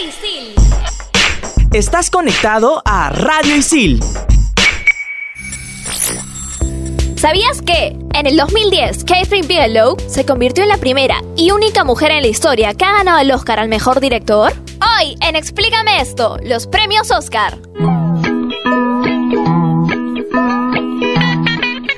Isil. Estás conectado a Radio Isil. ¿Sabías que en el 2010 Catherine Bigelow se convirtió en la primera y única mujer en la historia que ha ganado el Oscar al mejor director? Hoy en Explícame esto, los premios Oscar.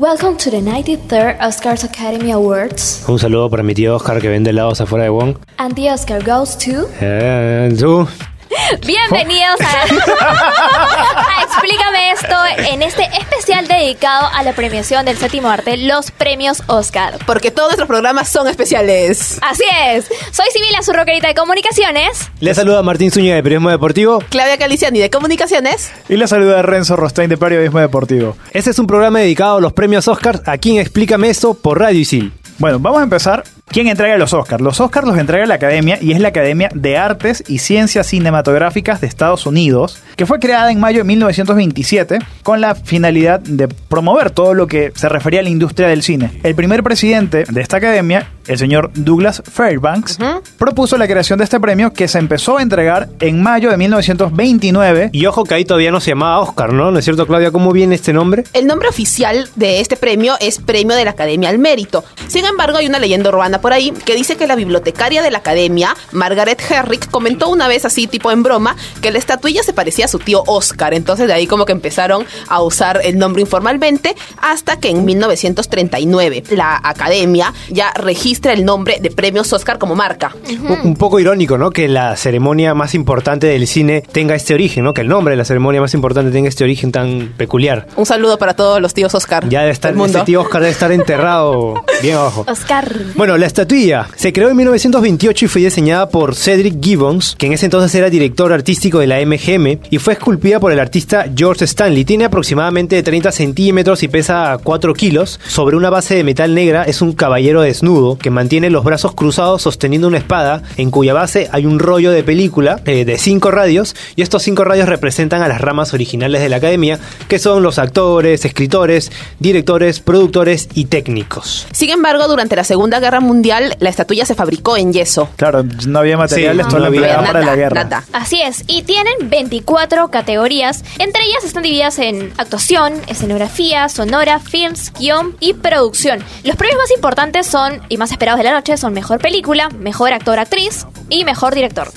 Welcome to the 93rd Oscars Academy Awards. Un saludo para mi tío Oscar que vende helados afuera de Wong. And the Oscar goes to... Eh, tú. Bienvenidos a, a Explícame esto en este especial dedicado a la premiación del séptimo arte, los premios Oscar. Porque todos nuestros programas son especiales. Así es, soy Sibila, su rockerita de comunicaciones. Le saluda Martín Zúñiga de Periodismo Deportivo. Claudia Caliciani de Comunicaciones. Y le saluda Renzo Rostein de Periodismo Deportivo. Este es un programa dedicado a los premios Oscar. Aquí en Explícame esto por Radio Isil. Bueno, vamos a empezar. ¿Quién entrega los Oscars? Los Oscars los entrega la Academia y es la Academia de Artes y Ciencias Cinematográficas de Estados Unidos, que fue creada en mayo de 1927 con la finalidad de promover todo lo que se refería a la industria del cine. El primer presidente de esta academia, el señor Douglas Fairbanks, propuso la creación de este premio que se empezó a entregar en mayo de 1929. Y ojo que ahí todavía no se llamaba Oscar, ¿no? ¿No es cierto, Claudia? ¿Cómo viene este nombre? El nombre oficial de este premio es Premio de la Academia al Mérito. Sin embargo, hay una leyenda urbana por ahí que dice que la bibliotecaria de la Academia, Margaret Herrick, comentó una vez así, tipo en broma, que la estatuilla se parecía a su tío Oscar. Entonces de ahí como que empezaron a usar el nombre informalmente hasta que en 1939 la Academia ya registra el nombre de Premios Oscar como marca. Un, un poco irónico, ¿no? Que la ceremonia más importante del cine tenga este origen, ¿no? Que el nombre de la ceremonia más importante tenga este origen tan peculiar. Un saludo para todos los tíos Oscar. Ya debe estar, mundo. este tío Oscar debe estar enterrado bien abajo. Oscar. Bueno, la estatuilla se creó en 1928 y fue diseñada por Cedric Gibbons, que en ese entonces era director artístico de la MGM, y fue esculpida por el artista George Stanley. Tiene aproximadamente 30 centímetros y pesa 4 kilos. Sobre una base de metal negra es un caballero desnudo que mantiene los brazos cruzados sosteniendo una espada, en cuya base hay un rollo de película eh, de 5 radios, y estos 5 radios representan a las ramas originales de la academia, que son los actores, escritores, directores, productores y técnicos. Sin embargo, durante la Segunda Guerra Mundial, la estatuilla se fabricó en yeso. Claro, no había materiales, Sí, no lo había para la guerra. nada. Así es, y tienen 24 categorías. Entre ellas están divididas en actuación, escenografía, sonora, films, guion y producción. Los premios más importantes son, y más esperados de la noche, son mejor película, mejor actor-actriz y mejor director.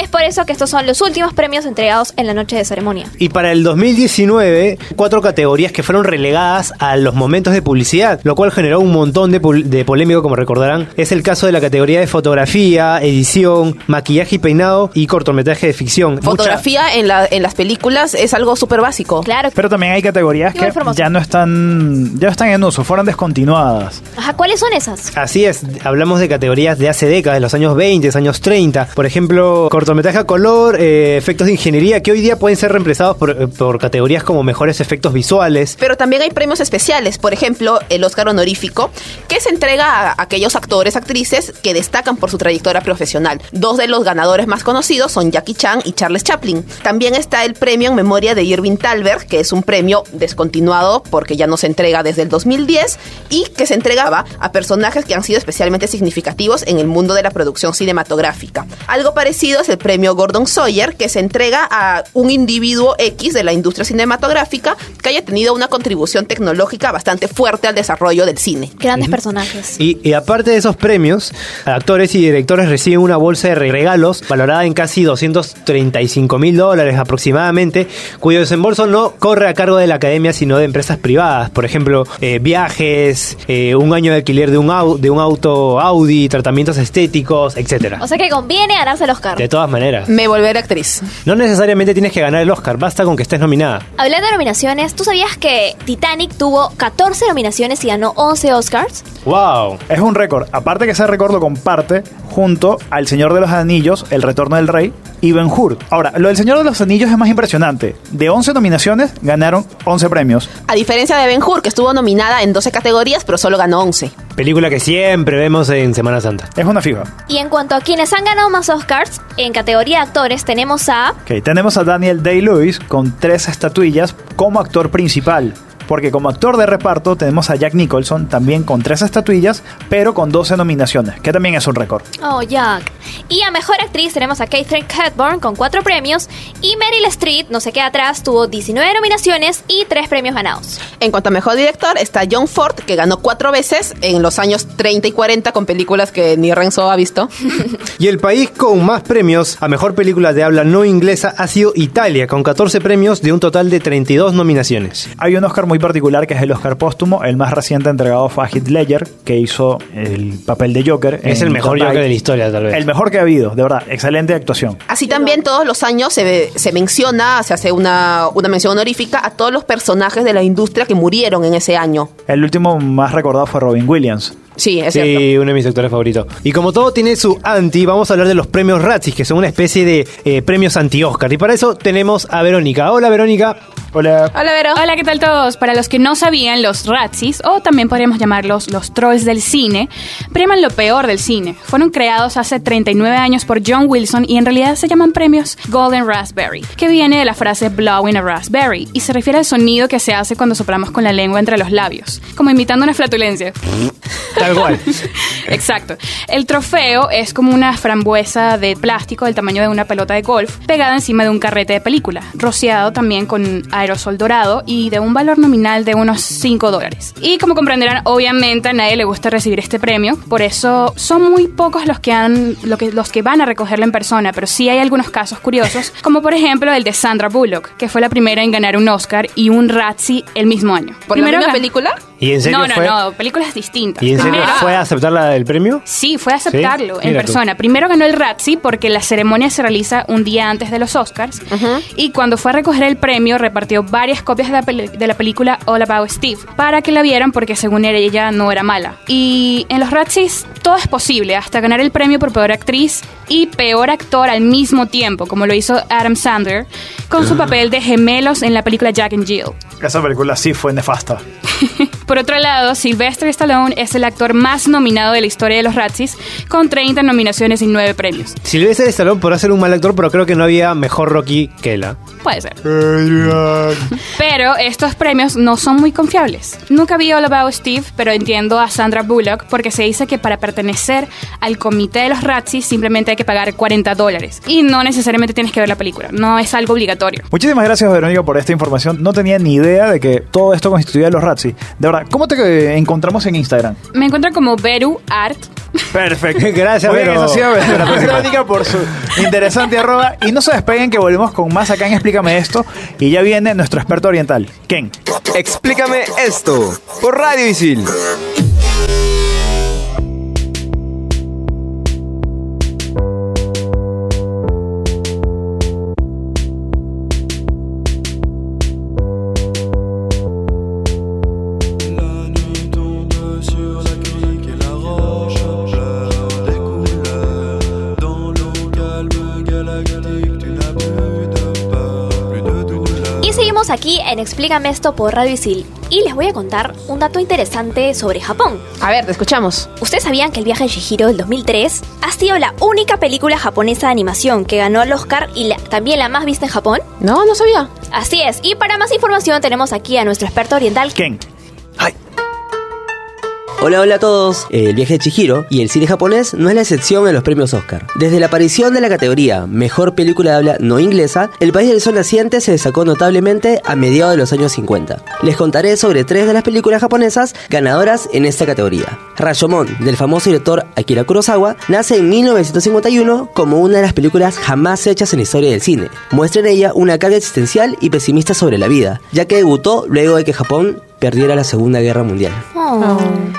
Es por eso que estos son los últimos premios entregados en la noche de ceremonia. Y para el 2019, cuatro categorías que fueron relegadas a los momentos de publicidad, lo cual generó un montón de, pol- de polémico, como recordarán. Es el caso de la categoría de fotografía, edición, maquillaje y peinado y cortometraje de ficción. Mucha- Fotografía en, la, en las películas es algo súper básico. Claro. Pero también hay categorías que ya no están ya no están en uso, fueron descontinuadas. Ajá, ¿cuáles son esas? Así es, hablamos de categorías de hace décadas, de los años 20, años 30. Por ejemplo, cortometraje a color, eh, efectos de ingeniería, que hoy día pueden ser reemplazados por, eh, por categorías como mejores efectos visuales. Pero también hay premios especiales, por ejemplo, el Oscar honorífico, que se entrega a aquellos actores, actrices que destacan por su trayectoria profesional. Dos de los ganadores más conocidos son Jackie Chan y Charles Chaplin. También está el premio en memoria de Irving Thalberg, que es un premio descontinuado porque ya no se entrega desde el 2010 y que se entregaba a personajes que han sido especialmente significativos en el mundo de la producción cinematográfica. Algo parecido es el premio Gordon Sawyer, que se entrega a un individuo X de la industria cinematográfica que haya tenido una contribución tecnológica bastante fuerte al desarrollo del cine. Grandes personajes. Y, y aparte de esos premios, actores y directores reciben una bolsa de regalos valorada en casi 235 mil dólares aproximadamente, cuyo desembolso no corre a cargo de la academia, sino de empresas privadas. Por ejemplo, eh, viajes, eh, un año de alquiler de un, au- de un auto Audi, tratamientos estéticos, etcétera. O sea que conviene ganarse el Oscar. De todas maneras. Me volveré actriz. No necesariamente tienes que ganar el Oscar, basta con que estés nominada. Hablando de nominaciones, ¿tú sabías que Titanic tuvo 14 nominaciones y ganó 11 Oscars? ¡Wow! Es un récord. Aparte que ese récord lo comparte junto al Señor de los Anillos, El Retorno del Rey y Ben Hur. Ahora, lo del Señor de los Anillos es más impresionante. De 11 nominaciones, ganaron 11 premios. A diferencia de Ben Hur, que estuvo nominada en 12 categorías, pero solo ganó 11. Película que siempre vemos en Semana Santa. Es una fija. Y en cuanto a quienes han ganado más Oscars, en categoría de actores tenemos a... Ok, tenemos a Daniel Day-Lewis con tres estatuillas como actor principal. Porque como actor de reparto tenemos a Jack Nicholson también con tres estatuillas, pero con 12 nominaciones, que también es un récord. Oh, Jack. Y a Mejor Actriz tenemos a Catherine Hepburn con 4 premios y Meryl Streep, no se queda atrás, tuvo 19 nominaciones y 3 premios ganados. En cuanto a mejor director, está John Ford, que ganó cuatro veces en los años 30 y 40 con películas que ni Renzo ha visto. Y el país con más premios a mejor película de habla no inglesa ha sido Italia, con 14 premios de un total de 32 nominaciones. Hay un Oscar muy particular que es el Oscar póstumo. El más reciente entregado fue a Heath Ledger, que hizo el papel de Joker. Es el mejor Joker de la historia, tal vez. El mejor que ha habido, de verdad. Excelente actuación. Así también todos los años se, se menciona, se hace una, una mención honorífica a todos los personajes de la industria que murieron en ese año. El último más recordado fue Robin Williams. Sí, es cierto. Sí, uno de mis actores favoritos. Y como todo tiene su anti, vamos a hablar de los premios Razzies, que son una especie de eh, premios anti-Oscar. Y para eso tenemos a Verónica. Hola, Verónica. Hola. Hola, Vero. Hola, ¿qué tal todos? Para los que no sabían, los Razzies, o también podríamos llamarlos los trolls del cine, premian lo peor del cine. Fueron creados hace 39 años por John Wilson y en realidad se llaman premios Golden Raspberry, que viene de la frase blowing a raspberry y se refiere al sonido que se hace cuando soplamos con la lengua entre los labios, como imitando una flatulencia. Tal cual. Exacto. El trofeo es como una frambuesa de plástico del tamaño de una pelota de golf pegada encima de un carrete de película, rociado también con aerosol dorado y de un valor nominal de unos 5 dólares. Y como comprenderán, obviamente a nadie le gusta recibir este premio, por eso son muy pocos los que, han, lo que, los que van a recogerlo en persona, pero sí hay algunos casos curiosos, como por ejemplo el de Sandra Bullock, que fue la primera en ganar un Oscar y un Razzie el mismo año. ¿Por la misma película? ¿Y en serio No, no, fue? no, películas distintas. ¿Y en serio Primero- fue a aceptar la- el premio? Sí, fue a aceptarlo ¿Sí? en Mira tú. persona. Primero ganó el Razzie porque la ceremonia se realiza un día antes de los Oscars. Y cuando fue a recoger el premio, repartió varias copias de la, peli- de la película All About Steve para que la vieran porque según él, ella no era mala. Y en los Razzies todo es posible, hasta ganar el premio por peor actriz y peor actor al mismo tiempo, como lo hizo Adam Sandler con su papel de gemelos en la película Jack and Jill. Esa película sí fue nefasta. Por otro lado, Sylvester Stallone es el actor más nominado de la historia de los Razzies, con 30 nominaciones y 9 premios. Sylvester Stallone podrá ser un mal actor, pero creo que no había mejor Rocky que él. ¿ah? Puede ser. Pero estos premios no son muy confiables. Nunca vi All About Steve, pero entiendo a Sandra Bullock porque se dice que para pertenecer al comité de los Razzies simplemente hay que pagar 40 dólares. Y no necesariamente tienes que ver la película, no es algo obligatorio. Muchísimas gracias, Verónica, por esta información. No tenía ni idea de que todo esto constituía los De verdad, ¿cómo te eh, encontramos en Instagram? Me encuentro como Beru Art. Perfecto. Gracias, Vero. eso. Verónica por su interesante arroba. Y no se despeguen que volvemos con más acá en Explícame Esto. Y ya viene nuestro experto oriental, Ken. Explícame esto por Radio Isil. Seguimos aquí en Explícame esto por Radio Isil. Y les voy a contar un dato interesante sobre Japón. A ver, te escuchamos. ¿Ustedes sabían que El viaje de Chihiro del 2003 ha sido la única película japonesa de animación que ganó el Oscar y la- también la más vista en Japón? No, no sabía. Así es, y para más información tenemos aquí a nuestro experto oriental. Ken. Hola, hola a todos. El viaje de Chihiro y el cine japonés no es la excepción en los premios Oscar. Desde la aparición de la categoría Mejor Película de Habla No Inglesa, el país del sol naciente se destacó notablemente a mediados de los años 50. Les contaré sobre tres de las películas japonesas ganadoras en esta categoría. Rashomon, del famoso director Akira Kurosawa, nace en 1951 como una de las películas jamás hechas en la historia del cine. Muestra en ella una carga existencial y pesimista sobre la vida, ya que debutó luego de que Japón perdiera la Segunda Guerra Mundial. Oh.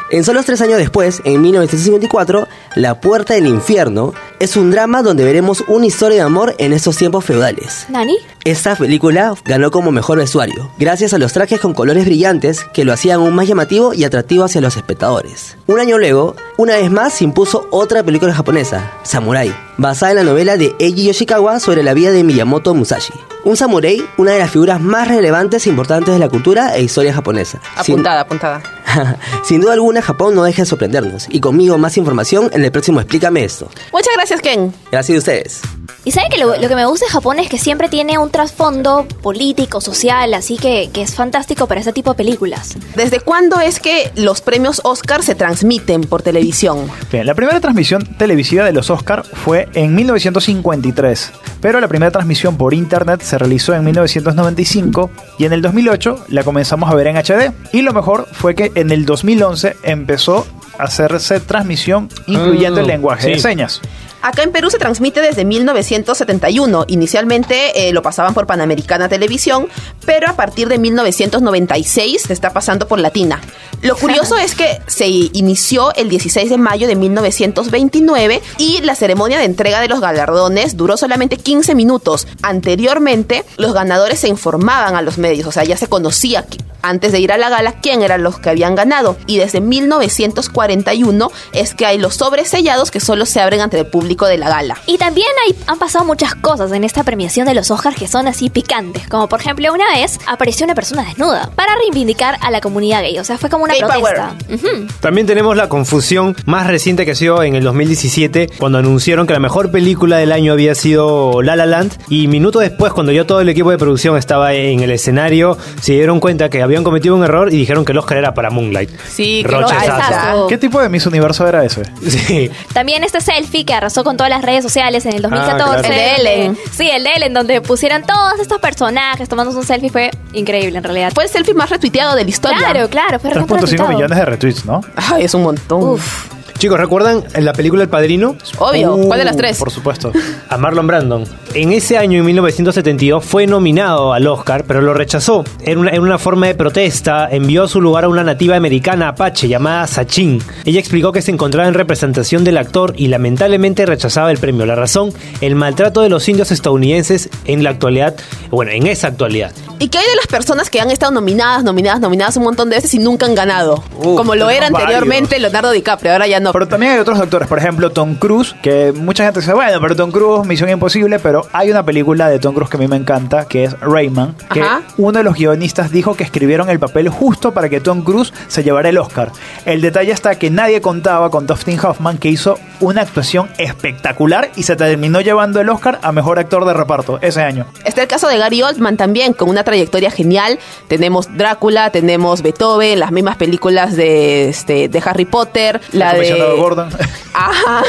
En solo tres años después, en 1954, La Puerta del Infierno es un drama donde veremos una historia de amor en estos tiempos feudales. ¿Nani? Esta película ganó como mejor vestuario, gracias a los trajes con colores brillantes que lo hacían aún más llamativo y atractivo hacia los espectadores. Un año luego, una vez más se impuso otra película japonesa, Samurai, basada en la novela de Eiji Yoshikawa sobre la vida de Miyamoto Musashi. Un samurái, una de las figuras más relevantes e importantes de la cultura e historia japonesa. Sin- Apuntada, apuntada. Sin duda alguna, Japón no deja de sorprendernos. Y conmigo más información en el próximo Explícame esto. Muchas gracias, Ken. Gracias a ustedes. Y saben que lo, lo que me gusta de Japón es que siempre tiene un trasfondo político, social, así que, que es fantástico para ese tipo de películas. ¿Desde cuándo es que los premios Oscar se transmiten por televisión? Bien, la primera transmisión televisiva de los Oscar fue en 1953, pero la primera transmisión por internet se realizó en 1995 y en el 2008 la comenzamos a ver en HD. Y lo mejor fue que en el 2011 empezó a hacerse transmisión incluyendo Ah, el lenguaje de sí. señas. Acá en Perú se transmite desde 1971. Inicialmente eh, lo pasaban por Panamericana Televisión, pero a partir de 1996 se está pasando por Latina. Lo curioso es que se inició el 16 de mayo de 1929 y la ceremonia de entrega de los galardones duró solamente 15 minutos. Anteriormente, los ganadores se informaban a los medios, o sea, ya se conocía antes de ir a la gala quién eran los que habían ganado. Y desde 1941 es que hay los sobres sellados que solo se abren ante el público de la gala. Y también hay, han pasado muchas cosas en esta premiación de los Oscars que son así picantes. Como por ejemplo, una vez apareció una persona desnuda para reivindicar a la comunidad gay. O sea, fue como una Gay protesta. También tenemos la confusión más reciente que ha sido en el 2017, cuando anunciaron que la mejor película del año había sido La La Land, y minutos después, cuando ya todo el equipo de producción estaba en el escenario, se dieron cuenta que habían cometido un error y dijeron que el Oscar era para Moonlight. Sí, que. ¿Qué tipo de Miss Universo era ese? Sí. También este selfie que arrasó con todas las redes sociales en el 2014. Ah, claro. El de Ellen. Sí, el de Ellen, donde pusieron todos estos personajes tomándose un selfie. Fue increíble en realidad. Fue el selfie más retuiteado de la historia. Claro, claro, fue 3.5 recontra millones de retweets, ¿no? Ay, es un montón. Uf. Chicos, ¿recuerdan la película El Padrino? Obvio. Uh, ¿Cuál de las tres? Por supuesto. A Marlon Brandon. En ese año, en 1972, fue nominado al Oscar, pero lo rechazó. En una, en una forma de protesta, envió a su lugar a una nativa americana apache llamada Sachin. Ella explicó que se encontraba en representación del actor y lamentablemente rechazaba el premio. La razón, el maltrato de los indios estadounidenses en la actualidad, bueno, en esa actualidad. ¿Y qué hay de las personas que han estado nominadas, nominadas, nominadas un montón de veces y nunca han ganado? Uf, Como lo era anteriormente varios. Leonardo DiCaprio, ahora ya no. Pero también hay otros actores, por ejemplo, Tom Cruise, que mucha gente dice, bueno, pero Tom Cruise, Misión Imposible, pero hay una película de Tom Cruise que a mí me encanta, que es Rayman, que Ajá. uno de los guionistas dijo que escribieron el papel justo para que Tom Cruise se llevara el Oscar. El detalle está que nadie contaba con Dustin Hoffman, que hizo una actuación espectacular y se terminó llevando el Oscar a Mejor Actor de Reparto ese año. Está el caso de Gary Oldman también, con una trayectoria genial. Tenemos Drácula, tenemos Beethoven, las mismas películas de, este, de Harry Potter, la de... Gordon. Ajá,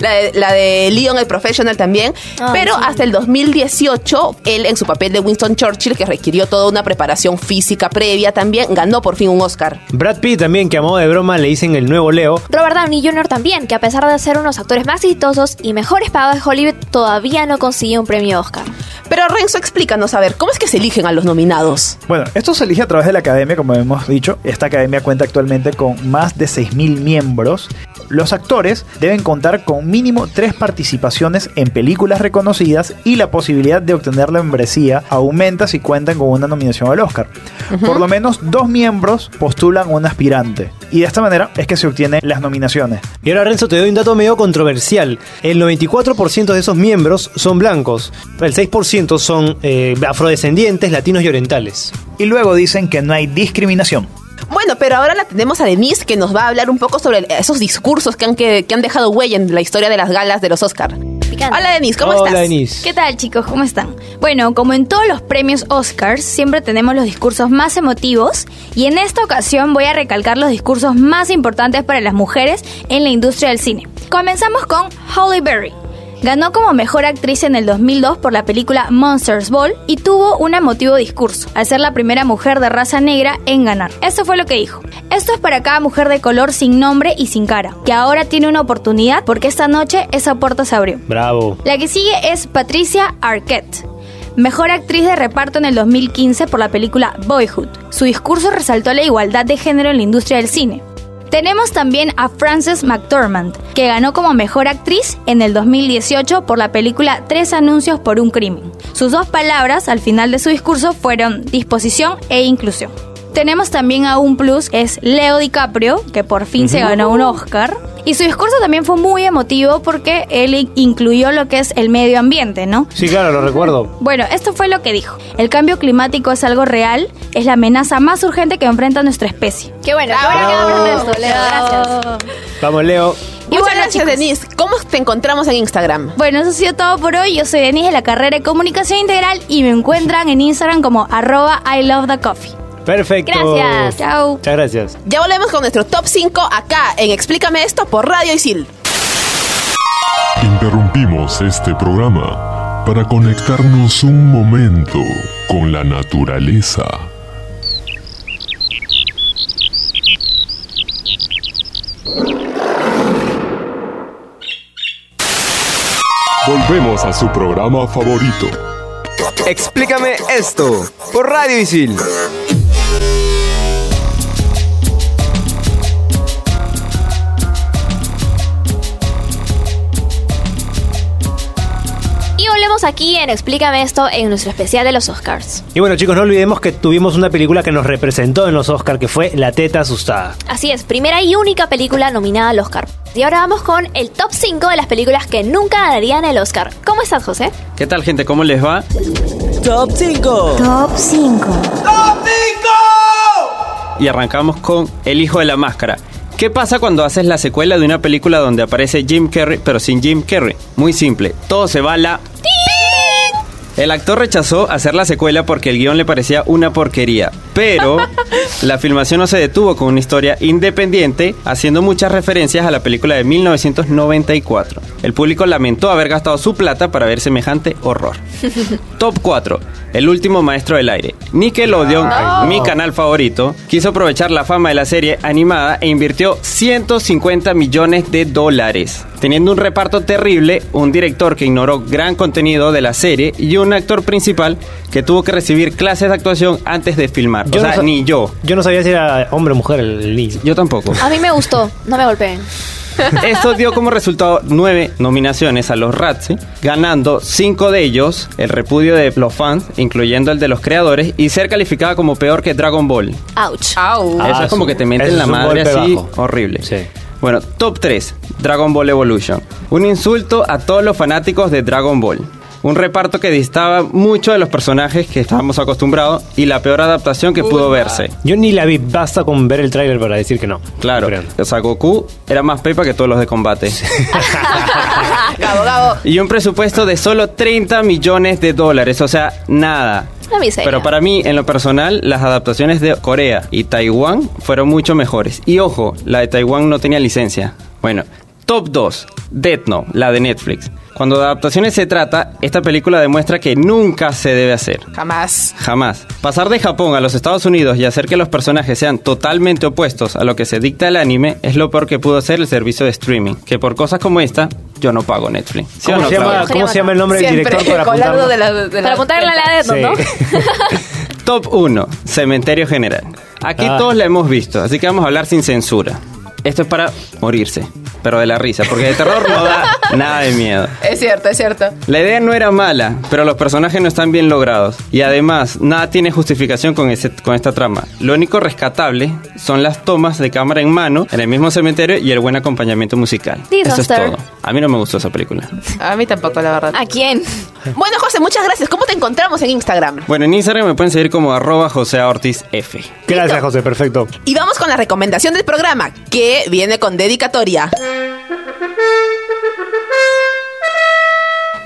la de, la de Leon el Professional también. Pero sí. hasta el 2018, él en su papel de Winston Churchill, que requirió toda una preparación física previa, también ganó por fin un Oscar. Brad Pitt también, que a modo de broma le dicen el nuevo Leo, Robert Downey Jr. también, que a pesar de ser unos actores más exitosos y mejores pagados de Hollywood, todavía no consiguió un premio Oscar. Pero Renzo, explícanos, a ver, ¿cómo es que se eligen a los nominados? Bueno, esto se elige a través de la academia, como hemos dicho. Esta academia cuenta actualmente con más de 6.000 miembros. Los actores deben contar con mínimo tres participaciones en películas reconocidas y la posibilidad de obtener la membresía aumenta si cuentan con una nominación al Oscar. Por lo menos dos miembros postulan un aspirante y de esta manera es que se obtienen las nominaciones. Y ahora Renzo te doy un dato medio controversial. El 94% de esos miembros son blancos, el 6% son eh, afrodescendientes, latinos y orientales. Y luego dicen que no hay discriminación. Bueno, pero ahora la tenemos a Denise que nos va a hablar un poco sobre esos discursos que han, que, que han dejado huella en la historia de las galas de los Oscar. Hola Denise, ¿cómo Hola, estás? Denise. ¿Qué tal chicos? ¿Cómo están? Bueno, como en todos los premios Oscars, siempre tenemos los discursos más emotivos y en esta ocasión voy a recalcar los discursos más importantes para las mujeres en la industria del cine. Comenzamos con Holly Berry. Ganó como mejor actriz en el 2002 por la película Monsters Ball y tuvo un emotivo discurso, al ser la primera mujer de raza negra en ganar. Esto fue lo que dijo. Esto es para cada mujer de color sin nombre y sin cara, que ahora tiene una oportunidad porque esta noche esa puerta se abrió. Bravo. La que sigue es Patricia Arquette. Mejor actriz de reparto en el 2015 por la película Boyhood. Su discurso resaltó la igualdad de género en la industria del cine. Tenemos también a Frances McDormand, que ganó como mejor actriz en el 2018 por la película Tres anuncios por un crimen. Sus dos palabras al final de su discurso fueron disposición e inclusión. Tenemos también a un plus, es Leo DiCaprio, que por fin se ganó un Oscar. Y su discurso también fue muy emotivo porque él incluyó lo que es el medio ambiente, ¿no? Sí, claro, lo recuerdo. Bueno, esto fue lo que dijo. El cambio climático es algo real, es la amenaza más urgente que enfrenta nuestra especie. Qué bueno, qué bueno que hablamos de esto, Leo. Gracias. Vamos, Leo. Y Muchas gracias, Denise. ¿Cómo te encontramos en Instagram? Bueno, eso ha sido todo por hoy. Yo soy Denise de la carrera de Comunicación Integral y me encuentran en Instagram como arroba I love the coffee. Perfecto. Gracias. Chao. Muchas gracias. Ya volvemos con nuestro top 5 acá en Explícame esto por Radio Isil. Interrumpimos este programa para conectarnos un momento con la naturaleza. Volvemos a su programa favorito. Explícame esto por Radio Isil. Aquí en Explícame esto en nuestro especial de los Oscars. Y bueno, chicos, no olvidemos que tuvimos una película que nos representó en los Oscars, que fue La Teta Asustada. Así es, primera y única película nominada al Oscar. Y ahora vamos con el top 5 de las películas que nunca ganarían el Oscar. ¿Cómo estás, José? ¿Qué tal, gente? ¿Cómo les va? Top 5. Top 5. Y arrancamos con El Hijo de la Máscara. ¿Qué pasa cuando haces la secuela de una película donde aparece Jim Carrey, pero sin Jim Carrey? Muy simple, todo se va a la... El actor rechazó hacer la secuela porque el guion le parecía una porquería, pero la filmación no se detuvo con una historia independiente, haciendo muchas referencias a la película de 1994. El público lamentó haber gastado su plata para ver semejante horror. Top 4. El último maestro del aire. Nickelodeon, mi no. canal favorito, quiso aprovechar la fama de la serie animada e invirtió 150 millones de dólares. Teniendo un reparto terrible, un director que ignoró gran contenido de la serie y un actor principal que tuvo que recibir clases de actuación antes de filmar. o no sea, sa- ni yo. Yo no sabía si era hombre o mujer el, el niño. Yo tampoco. A mí me gustó, no me golpeen. Esto dio como resultado nueve nominaciones a los Razzie, ganando cinco de ellos, el repudio de los fans, incluyendo el de los creadores, y ser calificada como peor que Dragon Ball. Ouch. Au. Ah, Eso es como su- que te meten eso la es un madre golpe así, bajo. horrible. Sí. Bueno, top 3, Dragon Ball Evolution. Un insulto a todos los fanáticos de Dragon Ball. Un reparto que distaba mucho de los personajes que estábamos acostumbrados y la peor adaptación que pudo verse. Yo ni la vi, basta con ver el tráiler para decir que no. Claro, o sea, Goku era más pepa que todos los de combate. Gabo, Gabo. Y un presupuesto de solo 30 millones de dólares, o sea, nada. Pero para mí, en lo personal, las adaptaciones de Corea y Taiwán fueron mucho mejores. Y ojo, la de Taiwán no tenía licencia. Bueno, top 2, Death Note, la de Netflix. Cuando de adaptaciones se trata, esta película demuestra que nunca se debe hacer. Jamás. Jamás. Pasar de Japón a los Estados Unidos y hacer que los personajes sean totalmente opuestos a lo que se dicta el anime es lo peor que pudo hacer el servicio de streaming. Que por cosas como esta, yo no pago Netflix. ¿Sí ¿Cómo, no, se llama, Claudia? ¿Cómo se llama el nombre del director para apuntarlo? de la, de Para la- apuntarle a la Sí. ¿no? Top 1, Cementerio General. Aquí Ah. todos la hemos visto, así que vamos a hablar sin censura. Esto es para morirse, pero de la risa, porque de terror no da nada de miedo. Es cierto, es cierto. La idea no era mala, pero los personajes no están bien logrados. Y además, nada tiene justificación con, ese, con esta trama. Lo único rescatable son las tomas de cámara en mano en el mismo cementerio y el buen acompañamiento musical. Eso es Disaster. todo. A mí no me gustó esa película. A mí tampoco, la verdad. ¿A quién? Bueno, José, muchas gracias. ¿Cómo te encontramos en Instagram? Bueno, en Instagram me pueden seguir como arroba José Ortiz F. Gracias, José, perfecto. Y vamos con la recomendación del programa, que viene con dedicatoria.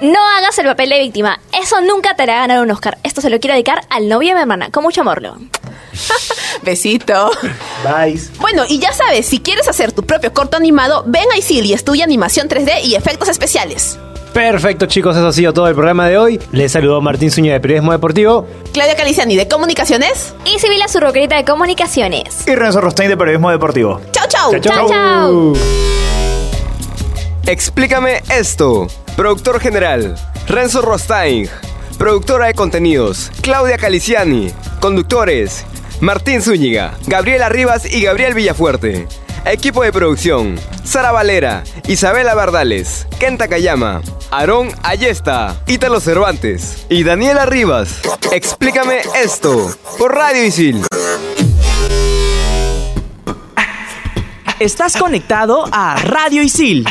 No hagas el papel de víctima. Eso nunca te hará ganar un Oscar. Esto se lo quiero dedicar al novio de mi hermana. Con mucho amor, Leo. Besito. Bye. Bueno, y ya sabes, si quieres hacer tu propio corto animado, ven a ISIL y estudia animación 3D y efectos especiales. Perfecto, chicos, eso ha sido todo el programa de hoy. Les saludó Martín Zúñiga de Periodismo Deportivo. Claudia Caliciani de Comunicaciones. Y Sibila Zurroquerita de Comunicaciones. Y Renzo Rostain de Periodismo Deportivo. Chau, chau. Chao, chao. Explícame esto. Productor general, Renzo Rostain. Productora de contenidos, Claudia Caliciani. Conductores, Martín Zúñiga, Gabriela Rivas y Gabriel Villafuerte. Equipo de producción, Sara Valera, Isabela Bardales, Kenta Kayama, Aarón Ayesta, Ítalo Cervantes y Daniela Rivas. Explícame esto por Radio Isil. Estás conectado a Radio Isil